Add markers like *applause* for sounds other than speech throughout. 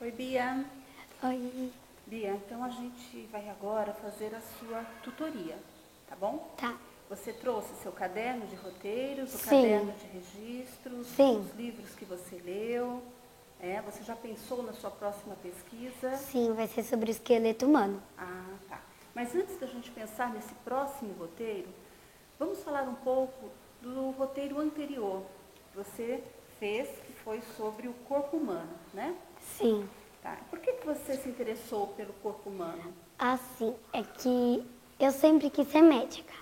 Oi, Bia. Oi. Bia, então a gente vai agora fazer a sua tutoria, tá bom? Tá. Você trouxe seu caderno de roteiros, o Sim. caderno de registros, Sim. os livros que você leu. É, você já pensou na sua próxima pesquisa? Sim, vai ser sobre o esqueleto humano. Ah, tá. Mas antes da gente pensar nesse próximo roteiro, vamos falar um pouco do roteiro anterior que você fez, que foi sobre o corpo humano, né? Sim. Tá. Por que, que você se interessou pelo corpo humano? Assim, é que eu sempre quis ser médica.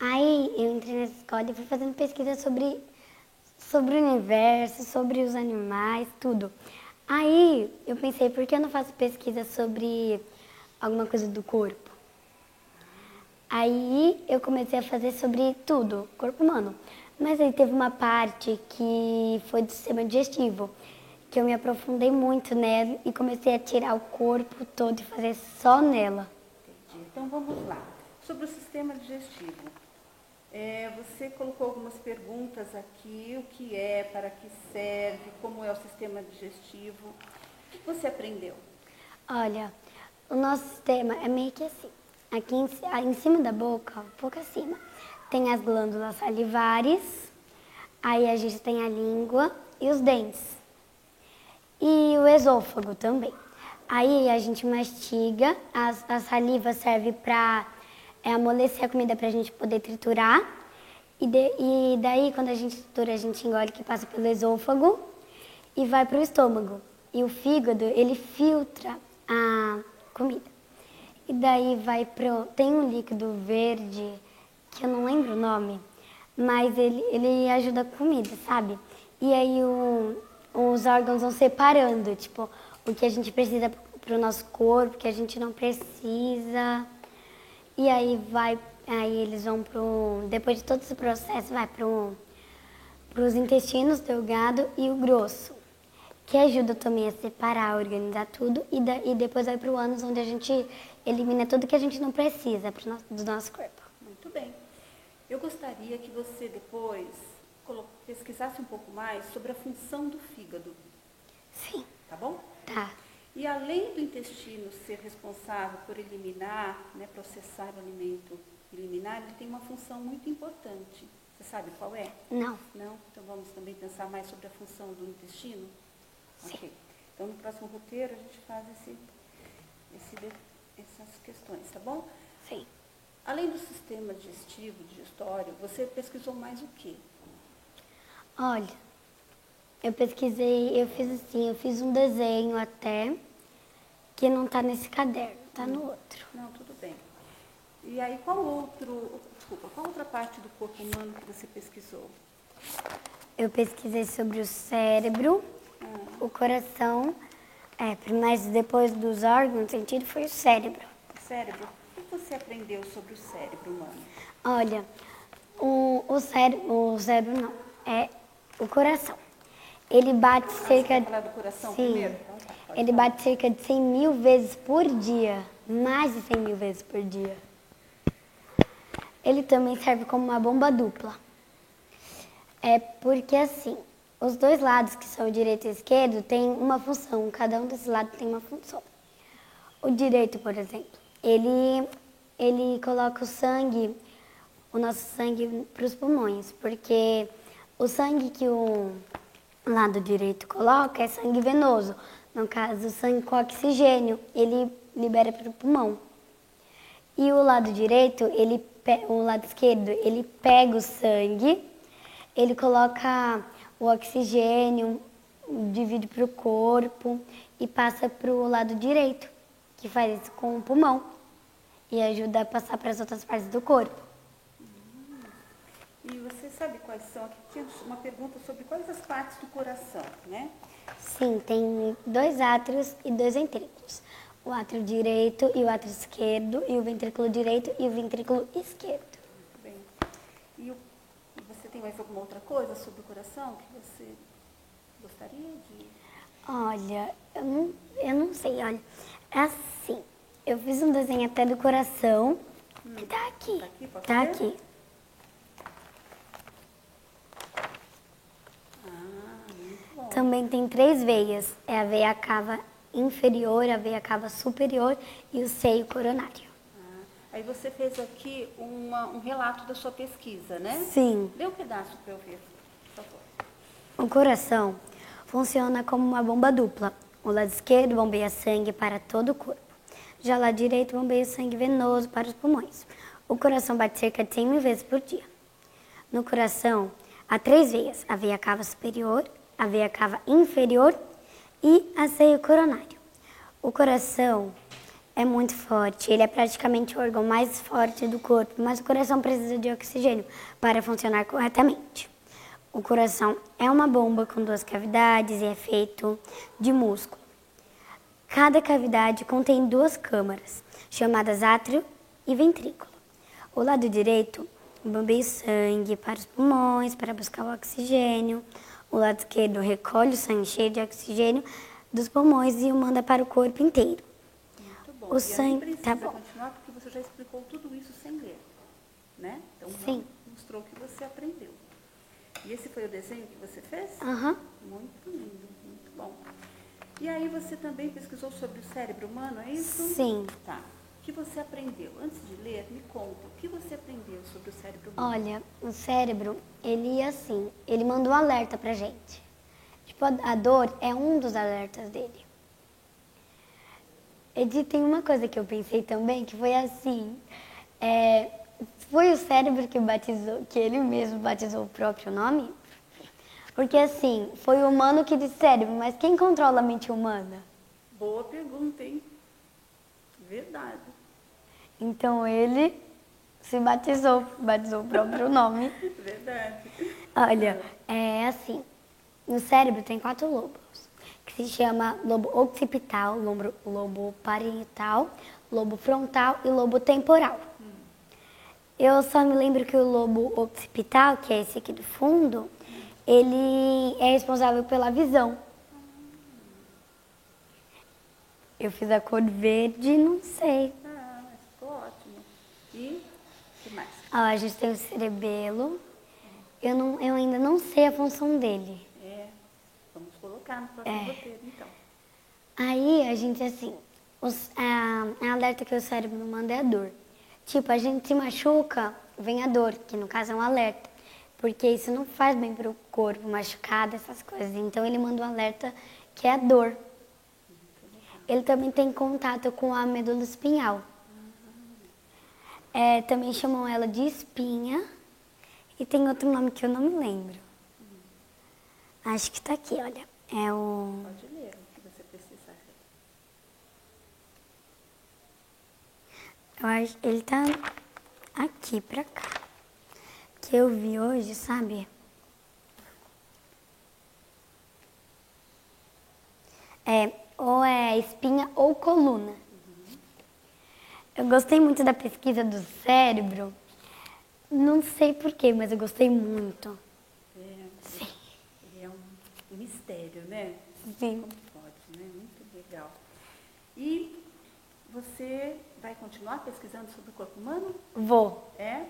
Aí eu entrei nessa escola e fui fazendo pesquisa sobre, sobre o universo, sobre os animais, tudo. Aí eu pensei, por que eu não faço pesquisa sobre alguma coisa do corpo? Aí eu comecei a fazer sobre tudo, corpo humano. Mas aí teve uma parte que foi do sistema digestivo, que eu me aprofundei muito nela e comecei a tirar o corpo todo e fazer só nela. Entendi. Então vamos lá. Sobre o sistema digestivo. É, você colocou algumas perguntas aqui, o que é, para que serve, como é o sistema digestivo. O que você aprendeu? Olha, o nosso sistema é meio que assim. Aqui em, em cima da boca, um pouco acima, tem as glândulas salivares, aí a gente tem a língua e os dentes. E o esôfago também. Aí a gente mastiga, as- a, saliva serve para amolecer a comida para a gente poder triturar. E, de- e daí, quando a gente tritura, a gente engole que passa pelo esôfago e vai para o estômago. E o fígado, ele filtra a comida. E daí vai pro. Tem um líquido verde, que eu não lembro o nome, mas ele, ele ajuda a comida, sabe? E aí o- os órgãos vão separando, tipo, o que a gente precisa pro nosso corpo, o que a gente não precisa. E aí vai. Aí eles vão pro. Depois de todo esse processo, vai pro para os intestinos delgado e o grosso, que ajuda também a separar, organizar tudo e, da- e depois vai para o ânus, onde a gente elimina tudo que a gente não precisa pro nosso, do nosso corpo. Muito bem. Eu gostaria que você depois pesquisasse um pouco mais sobre a função do fígado, Sim, tá bom? tá. E além do intestino ser responsável por eliminar, né, processar o alimento eliminar, ele tem uma função muito importante. Você sabe qual é? Não, Não? Então vamos também pensar mais sobre a função do intestino? Sim. Ok. Então no próximo roteiro a gente faz esse, esse essas questões, tá bom? sim. Além do sistema digestivo, digestório, você pesquisou mais o quê? Olha, eu pesquisei, eu fiz assim, eu fiz um desenho até que não tá nesse caderno, tá no outro. Não, tudo bem. E aí qual outro, desculpa, qual outra parte do corpo humano que você pesquisou? Eu pesquisei sobre o cérebro, o coração, é, mas depois dos órgãos, o sentido foi o cérebro. O cérebro. O que você aprendeu sobre o cérebro humano? Olha, o, o, cérebro, o cérebro não, é o coração. Ele bate cerca quer de. do coração Sim, primeiro? Então tá, ele falar. bate cerca de 100 mil vezes por dia. Mais de 100 mil vezes por dia. Ele também serve como uma bomba dupla. É porque assim, os dois lados, que são o direito e o esquerdo, têm uma função. Cada um desses lados tem uma função. O direito, por exemplo, ele, ele coloca o sangue, o nosso sangue para os pulmões, porque o sangue que o lado direito coloca é sangue venoso. No caso, o sangue com oxigênio, ele libera para o pulmão. E o lado direito, ele, o lado esquerdo, ele pega o sangue, ele coloca o oxigênio, divide para o corpo e passa para o lado direito, que faz isso com o pulmão e ajuda a passar para as outras partes do corpo. E você sabe quais são? Aqui tinha uma pergunta sobre quais as partes do coração, né? Sim, tem dois átrios e dois ventrículos. O átrio direito e o átrio esquerdo, e o ventrículo direito e o ventrículo esquerdo. Muito bem. E o- você tem mais alguma outra coisa sobre o coração que você gostaria de... Olha, eu não, eu não sei, olha. É assim, eu fiz um desenho até do coração. Tá aqui. Tá aqui, posso Tá ver? aqui. Ah, muito bom. Também tem três veias. É a veia cava inferior, a veia cava superior e o seio coronário. Ah, aí você fez aqui uma, um relato da sua pesquisa, né? Sim. Dê um pedaço para eu ver, por favor. O coração funciona como uma bomba dupla. O lado esquerdo bombeia sangue para todo o corpo. Já o lado direito bombeia sangue venoso para os pulmões. O coração bate cerca de 100 mil vezes por dia. No coração, há três veias: a veia cava superior, a veia cava inferior e a seio coronário. O coração é muito forte, ele é praticamente o órgão mais forte do corpo, mas o coração precisa de oxigênio para funcionar corretamente. O coração é uma bomba com duas cavidades e é feito de músculo. Cada cavidade contém duas câmaras, chamadas átrio e ventrículo. O lado direito bombeia sangue para os pulmões para buscar o oxigênio. O lado esquerdo recolhe o sangue cheio de oxigênio dos pulmões e o manda para o corpo inteiro. Muito bom. O e sangue- tá bom. continuar porque você já explicou tudo isso sem ler, né? Então Sim. mostrou que você aprendeu. E esse foi o desenho que você fez? Aham. Muito lindo, muito bom. E aí você também pesquisou sobre o cérebro humano, é isso? Sim. Tá. O que você aprendeu? Antes de ler, me conta, o que você aprendeu sobre o cérebro humano? Olha, o cérebro, ele é assim, ele manda um alerta pra gente. Tipo, a, dor é um dos alertas dele. E tem uma coisa que eu pensei também, que foi assim, é, foi o cérebro que batizou, que ele mesmo batizou o próprio nome? Porque assim, foi o humano que disse cérebro, mas quem controla a mente humana? Boa pergunta, hein? Verdade. Então ele se batizou, batizou o próprio nome. *laughs* Verdade. Olha, é assim, no cérebro tem quatro lobos, que se chama lobo occipital, lobo, lobo parietal, lobo frontal e lobo temporal. Eu só me lembro que o lobo occipital, que é esse aqui do fundo, ele é responsável pela visão. Eu fiz a cor verde, não sei. Ah, mas ficou ótimo. E o que mais? Ó, a gente tem o cerebelo. Eu, não, eu ainda não sei a função dele. É, vamos colocar no próximo É. roteiro, então. Aí a gente, assim, os, a, a alerta que o cérebro manda é a dor. Tipo, a gente se machuca, vem a dor, que no caso é um alerta. Porque isso não faz bem pro corpo, machucado, essas coisas. Então ele manda um alerta que é a dor. Ele também tem contato com a medula espinhal. É, também chamam ela de espinha. E tem outro nome que eu não me lembro. Acho que tá aqui, olha. É o. Pode ler o que você precisar. Eu acho ele tá aqui pra cá. Que eu vi hoje, sabe? É, ou é espinha ou coluna. Eu gostei muito da pesquisa do cérebro. Não sei porquê, mas eu gostei muito. É, Sim. é um mistério, né? Sim. Como pode, né? Muito legal. E você vai continuar pesquisando sobre o corpo humano? Vou. É?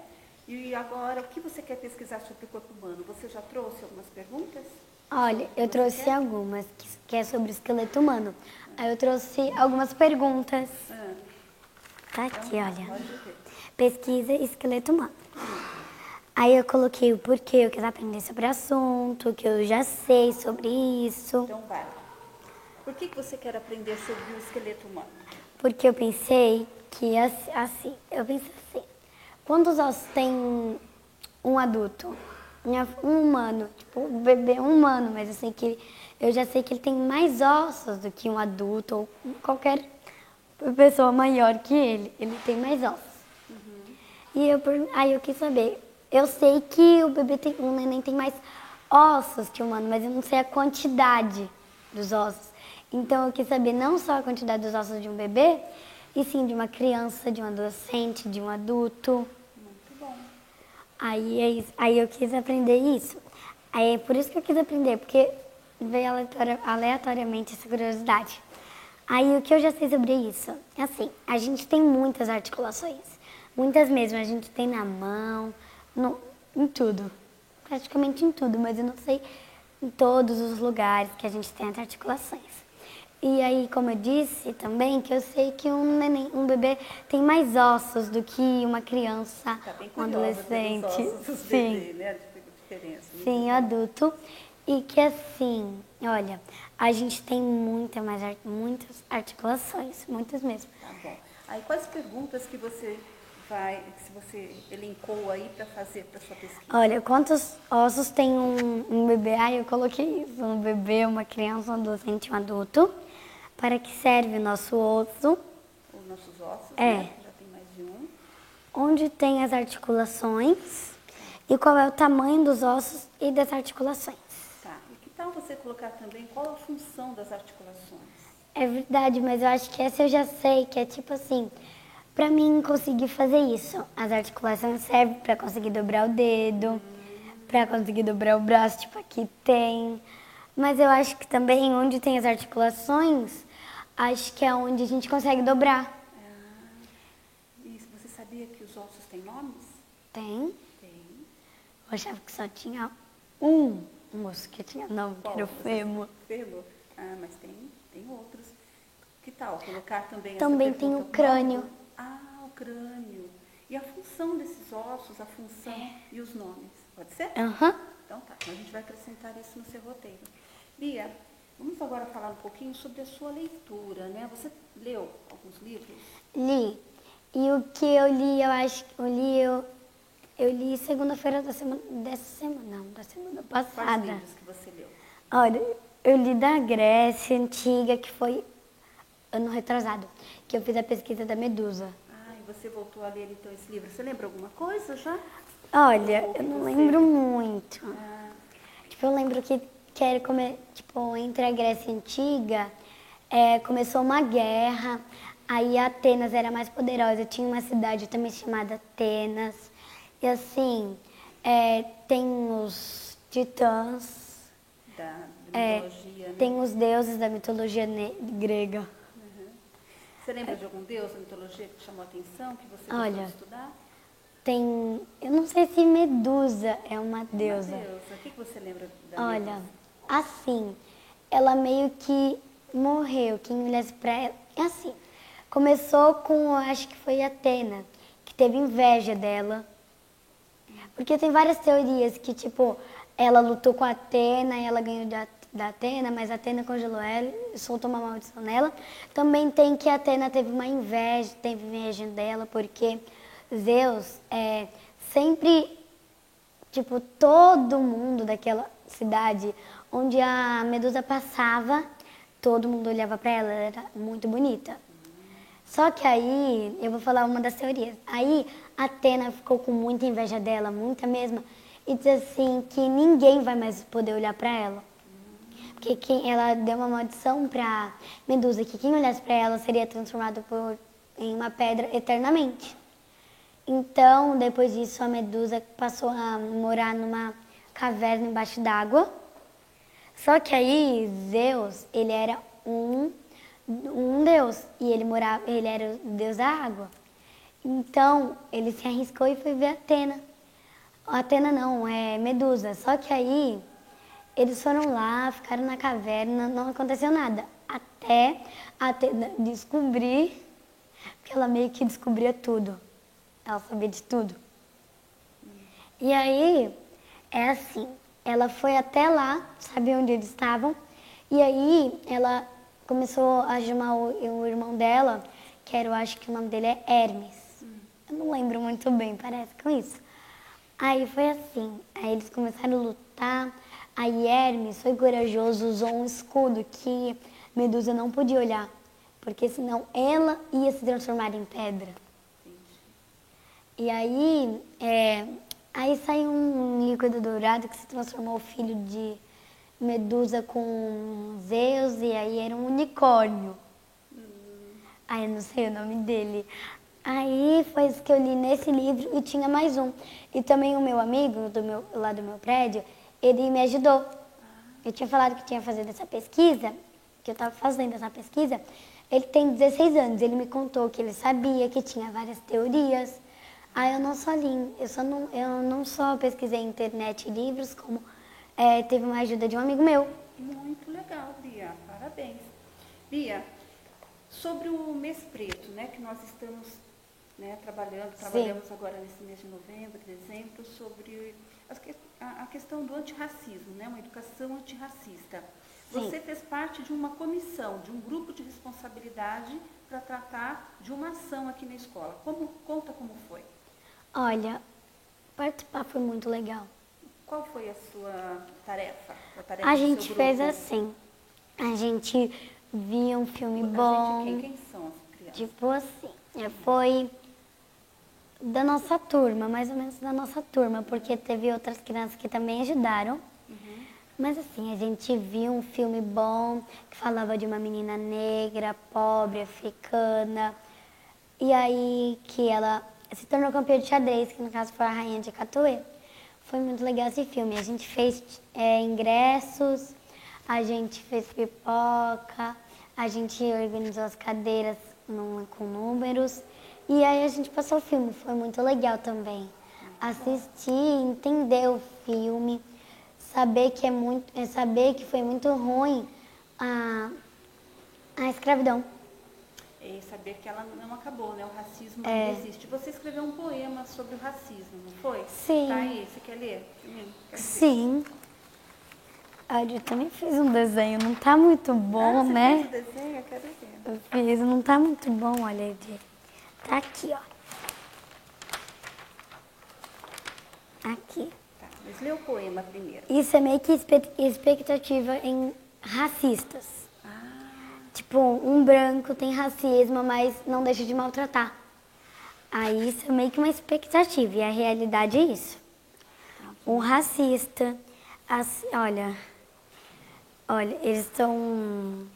E agora, o que você quer pesquisar sobre o corpo humano? Você já trouxe algumas perguntas? Olha, eu trouxe quer? algumas que, que é sobre o esqueleto humano. Aí eu trouxe algumas perguntas. Ah, Tá aqui, olha. Pesquisa esqueleto humano. Aí eu coloquei o porquê eu quis aprender sobre o assunto, o que eu já sei sobre isso. Então vai. Por que, que você quer aprender sobre o esqueleto humano? Porque eu pensei que ass- assim, eu pensei assim, quantos ossos tem um adulto? Um humano, tipo, um bebê um humano, mas eu sei que eu já sei que ele tem mais ossos do que um adulto ou qualquer pessoa maior que ele. Ele tem mais ossos. E eu, aí eu quis saber. Eu sei que o bebê tem, o neném tem mais ossos que o humano, mas eu não sei a quantidade dos ossos. Então eu quis saber não só a quantidade dos ossos de um bebê, e sim de uma criança, de um adolescente, de um adulto. Muito bom. Aí, é isso- aí eu quis aprender isso. Aí é por isso que eu quis aprender, porque veio aleatoriamente essa curiosidade. Aí o que eu já sei sobre isso? É assim, a gente tem muitas articulações. Muitas mesmo, a gente tem na mão, no, em tudo. Praticamente em tudo, mas eu não sei em todos os lugares que a gente tem as articulações. E aí, como eu disse também, que eu sei que um neném, um bebê tem mais ossos do que uma criança, Tá um adolescente. ossos Sim. bebês, né? Sim, adulto. E que assim, olha, a gente tem muita mais, muitas articulações, muitas mesmo. Tá bom. Aí quais perguntas que você vai, que você elencou aí para fazer para sua pesquisa? Olha, quantos ossos tem um, um bebê? Ah, eu coloquei isso, um bebê, uma criança, um adolescente, um adulto. Para que serve o nosso osso? Os nossos ossos, É. né? Já tem mais de um. Onde tem as articulações? E qual é o tamanho dos ossos e das articulações? Tá. E que tal você colocar também qual a função das articulações? É verdade, mas eu acho que essa eu já sei, que é tipo assim, pra mim conseguir fazer isso. As articulações servem pra conseguir dobrar o dedo, pra conseguir dobrar o braço, tipo aqui tem. Mas eu acho que também onde tem as articulações, acho que é onde a gente consegue dobrar. E você sabia que os ossos têm nomes? Tem? Tem. Eu achava que só tinha um osso que tinha nome, que Qual? era o Você- fêmur. Fêmur. Ah, mas tem, tem outros. Que tal colocar também Também tem o crânio. Ah, o crânio. E a função desses ossos, a função e os nomes. Pode ser? Aham. Então tá, então a gente vai acrescentar isso no seu roteiro. Bia, vamos agora falar um pouquinho sobre a sua leitura, né? Você leu alguns livros? Li. E o que eu li, eu acho que eu li, eu, eu li segunda-feira da semana, dessa semana, não, da semana Quais passada. livros que você leu? Olha, eu li da Grécia Antiga, que foi ano retrasado, que eu fiz a pesquisa da Medusa. Ah, e você voltou a ler então esse livro. Você lembra alguma coisa já? Olha, eu não você- lembro muito. Ah, Tipo, eu lembro que, que era come, tipo, entre a Grécia Antiga, é, começou uma guerra, aí Atenas era mais poderosa, tinha uma cidade também chamada Atenas, e assim, é, tem os titãs, da, é, mitologia, né? tem os deuses da mitologia grega. Uhum. Você lembra de algum deus da mitologia que chamou a atenção, que você gostou Olha, de estudar? Tem, eu não sei se Medusa é uma Uma deusa. deusa. O que você lembra da Olha, Medusa? assim, ela meio que morreu. Quem olhasse pra ela. É assim. Começou com, acho que foi Atena, que teve inveja dela. Porque tem várias teorias que, tipo, ela lutou com a Atena e ela ganhou da, da Atena, mas a Atena congelou ela e soltou uma maldição nela. Também tem que a Atena teve uma inveja, teve inveja dela, porque Zeus é, sempre Tipo, todo mundo daquela cidade onde a Medusa passava, todo mundo olhava pra ela, ela era muito bonita. Só que aí, eu vou falar uma das teorias. Aí, Atena ficou com muita inveja dela, muita mesmo, e disse assim que ninguém vai mais poder olhar pra ela. Porque quem, ela deu uma maldição pra Medusa, que quem olhasse pra ela seria transformado por, em uma pedra eternamente. Então, depois disso, a Medusa passou a morar numa caverna embaixo d'água. Só que aí, Zeus, ele era um, um deus e ele morava, ele era o deus da água. Então, ele se arriscou e foi ver Atena. Atena não, é Medusa. Só que aí, eles foram lá, ficaram na caverna, não aconteceu nada. Até Atena descobrir, porque ela meio que descobria tudo. Ela sabia de tudo. E aí, é assim, ela foi até lá, sabia onde eles estavam, e aí ela começou a chamar o, o irmão dela, que era, eu acho que o nome dele é Hermes. Não lembro muito bem, parece com isso. Aí foi assim, aí eles começaram a lutar, aí Hermes foi corajoso, usou um escudo que Medusa não podia olhar, porque senão ela ia se transformar em pedra. E aí, é, aí saiu um líquido dourado que se transformou o filho de Medusa com Zeus e aí era um unicórnio. Aí eu não sei o nome dele. Aí foi isso que eu li nesse livro e tinha mais um. E também o meu amigo do meu, lá do meu prédio, ele me ajudou. Eu tinha falado que tinha fazendo essa pesquisa, que eu estava fazendo essa pesquisa. Ele tem 16 anos, ele me contou que ele sabia que tinha várias teorias. Aí eu não só li, eu, só não, eu não só pesquisei internet e livros, como é, teve uma ajuda de um amigo meu. Muito legal, Bia. Parabéns. Bia, sobre o mês preto, né, que nós estamos né, trabalhando, trabalhamos Sim. agora nesse mês de novembro, dezembro, sobre a, a questão do antirracismo, né, uma educação antirracista. Você fez parte de uma comissão, de um grupo de responsabilidade para tratar de uma ação aqui na escola. Como, conta como foi. Olha, participar foi muito legal. Qual foi a sua tarefa? A, tarefa a gente fez assim. A gente via um filme bom. Quem? quem são as crianças? Tipo assim, é, foi da nossa turma, mais ou menos da nossa turma, porque teve outras crianças que também ajudaram. Uhum. Mas assim, a gente viu um filme bom que falava de uma menina negra, pobre, africana. E aí que ela se tornou campeã de xadrez, que no caso foi a rainha de Catuê. Foi muito legal esse filme. A gente fez é, ingressos, a gente fez pipoca, a gente organizou as cadeiras com números. E aí a gente passou o filme, foi muito legal também. Assistir, entender o filme, saber que é muito, é saber que foi muito ruim a, a escravidão. E saber que ela não acabou, né? O racismo é. não existe. Você escreveu um poema sobre o racismo, não foi? Sim. Tá aí, você quer ler? Sim. Ah, eu também fiz um desenho, não tá muito bom, ah, você né? Fez o desenho? Eu quero ver. Eu fiz, não tá muito bom, olha, Edir. Tá aqui, ó. Aqui. Tá, mas lê o poema primeiro. Isso é meio que expectativa em racistas. Ah. Tipo, um branco tem racismo, mas não deixa de maltratar. Aí isso é meio que uma expectativa, e a realidade é isso. Um racista, olha, olha, eles estão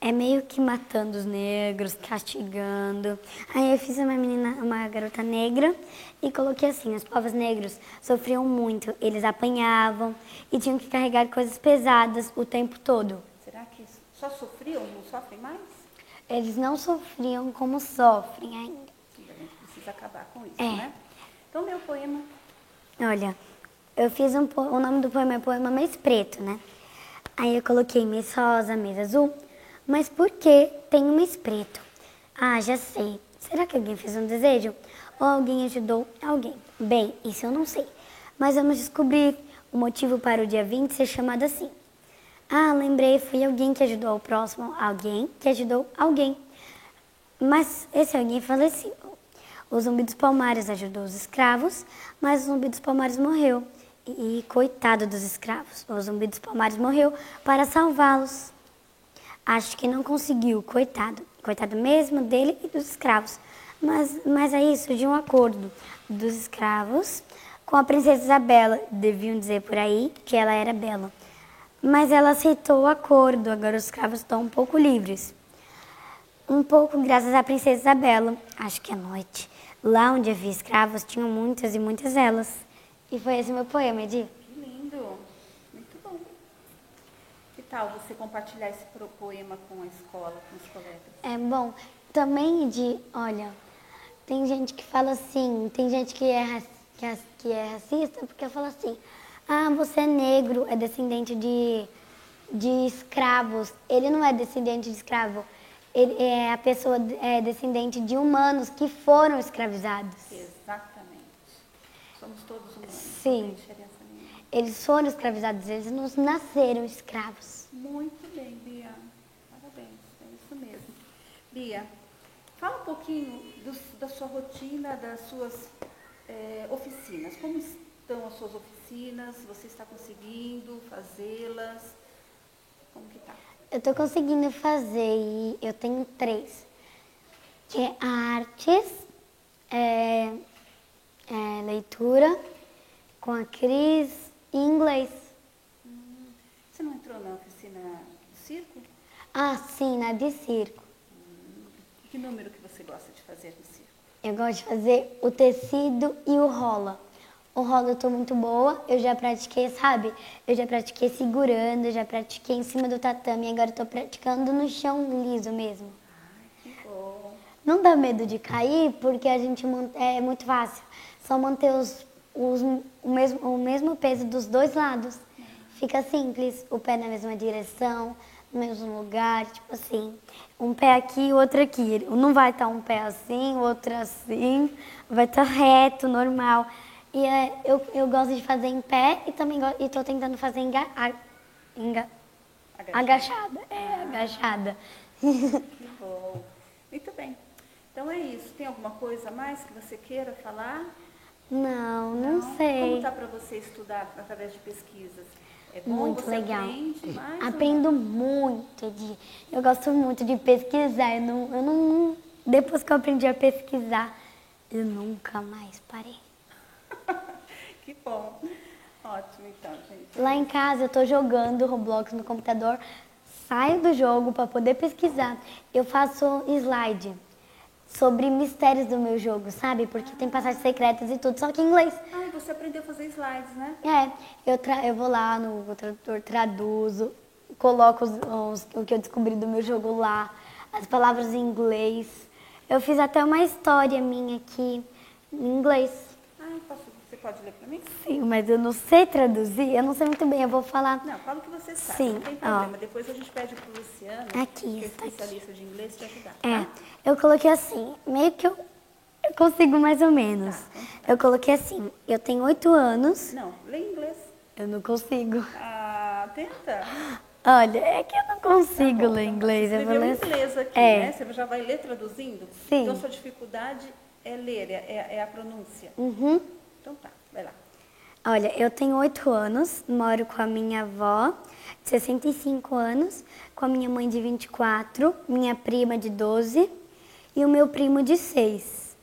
é meio que matando os negros, castigando. Aí eu fiz uma menina, uma garota negra e coloquei assim, os povos negros sofriam muito, eles apanhavam e tinham que carregar coisas pesadas o tempo todo. Será que só sofriam, não sofrem mais? Eles não sofriam como sofrem ainda. A gente precisa acabar com isso, é. né? Então, meu poema. Olha, eu fiz um o nome do poema é Poema Mês Preto, né? Aí eu coloquei mês rosa, mês azul, mas por que tem um mês preto? Ah, já sei. Será que alguém fez um desejo? Ou alguém ajudou alguém? Bem, isso eu não sei. Mas vamos descobrir o motivo para o dia 20 ser chamado assim. Ah, lembrei, foi alguém que ajudou o próximo, alguém que ajudou alguém. Mas esse alguém faleceu. O zumbi dos palmares ajudou os escravos, mas o zumbi dos palmares morreu. E coitado dos escravos, o zumbi dos palmares morreu para salvá-los. Acho que não conseguiu, coitado. Coitado mesmo dele e dos escravos. Mas, mas aí surgiu um acordo dos escravos com a princesa Isabela. Deviam dizer por aí que ela era bela. Mas ela aceitou o acordo, agora os escravos estão um pouco livres. Um pouco graças à princesa Isabela. Acho que à noite. Lá onde havia escravos, tinham muitas e muitas elas. E foi esse meu poema, Edir. Tal você compartilhar esse poema com a escola, com os colegas? É bom. Também de, olha, tem gente que fala assim, tem gente que é, que é, racista porque fala assim, ah, você é negro, é descendente de, de escravos. Ele não é descendente de escravo. Ele é a pessoa é descendente de humanos que foram escravizados. Exatamente. Somos todos humanos. Sim. Eles foram escravizados, eles não nasceram escravos. Muito bem, Bia. Parabéns, é isso mesmo. Bia, fala um pouquinho do, da sua rotina, das suas é, oficinas. Como estão as suas oficinas? Você está conseguindo fazê-las? Como que tá? Eu estou conseguindo fazer e eu tenho três. Que é artes, é, é leitura com a Cris e inglês. Hum, você não entrou na oficina de circo? Ah, sim, na de circo. Hum, que número que você gosta de fazer no circo? Eu gosto de fazer o tecido e o rola. O rola eu tô muito boa, eu já pratiquei, sabe? Eu já pratiquei segurando, eu já pratiquei em cima do tatame, agora eu tô praticando no chão liso mesmo. Ai, que bom. Não dá medo de cair, porque a gente é muito fácil. Só manter os, os, o, mesmo, o mesmo peso dos dois lados. fica simples, o pé na mesma direção, no mesmo lugar, tipo assim, um pé aqui e outro aqui. Não vai estar um pé assim, o outro assim, vai estar reto, normal. E é, eu, eu gosto de fazer em pé e também estou tentando fazer enga, a, enga, agachada. É, agachada. Que bom. Muito bem. Então é isso. Tem alguma coisa mais que você queira falar? Não, não, não? sei. Como está para você estudar através de pesquisas? É bom, muito você legal. Aprende Aprendo muito. Eu gosto muito de pesquisar. Eu não, eu não, depois que eu aprendi a pesquisar, eu nunca mais parei. *laughs* que bom. Ótimo, então, gente. Lá em casa eu estou jogando Roblox no computador, saio do jogo para poder pesquisar. Eu faço slide sobre mistérios do meu jogo, sabe? Porque tem passagens secretas e tudo, só que em inglês. Ah, você aprendeu a fazer slides, né? É, eu, eu vou lá no tradutor, traduzo, coloco os, os, o que eu descobri do meu jogo lá, as palavras em inglês. Eu fiz até uma história minha aqui em inglês. Pode ler para mim? Sim, mas eu não sei traduzir, eu não sei muito bem, eu vou falar. Não, fala o que você sabe, Sim, não tem problema. Ó. Depois a gente pede para o Luciano, aqui, que é tá especialista aqui. de inglês, te ajudar. É, tá? eu coloquei assim, meio que eu, eu consigo mais ou menos. Tá, eu coloquei assim, eu tenho oito anos. Não, lê em inglês. Eu não consigo. Ah, tenta. Olha, é que eu não consigo tá bom, ler tá inglês. Você eu vou ler... inglês aqui, é. né? Você já vai ler traduzindo? Sim. Então, sua dificuldade é ler, é, é a pronúncia. Uhum. Então tá, vai lá. Olha, eu tenho oito anos, moro com a minha avó, de 65 anos, com a minha mãe de 24, minha prima de 12 e o meu primo de 6.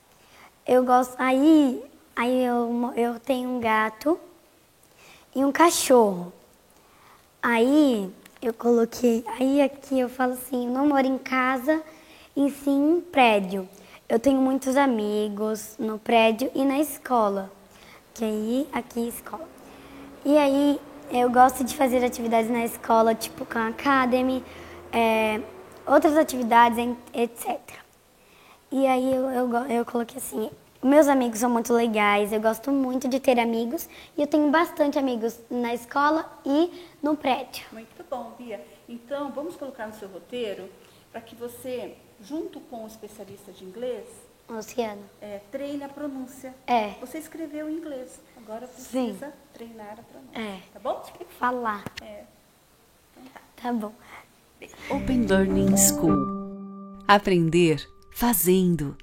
Eu gosto. Aí, aí eu, eu tenho um gato e um cachorro. Aí eu coloquei. Aí aqui eu falo assim: eu não moro em casa, e sim em prédio. Eu tenho muitos amigos no prédio e na escola. Que aí, aqui escola. E aí eu gosto de fazer atividades na escola, tipo a Academy, é, outras atividades, etc. E aí eu, eu, eu coloquei assim, meus amigos são muito legais, eu gosto muito de ter amigos e eu tenho bastante amigos na escola e no prédio. Muito bom, Bia. Então, vamos colocar no seu roteiro para que você, junto com o especialista de inglês, Luciano, é, treine a pronúncia. É. Você escreveu em inglês, agora precisa Sim. treinar a pronúncia. É. Tá bom? Falar. É. Então tá. Tá bom. Open Learning School. Aprender fazendo.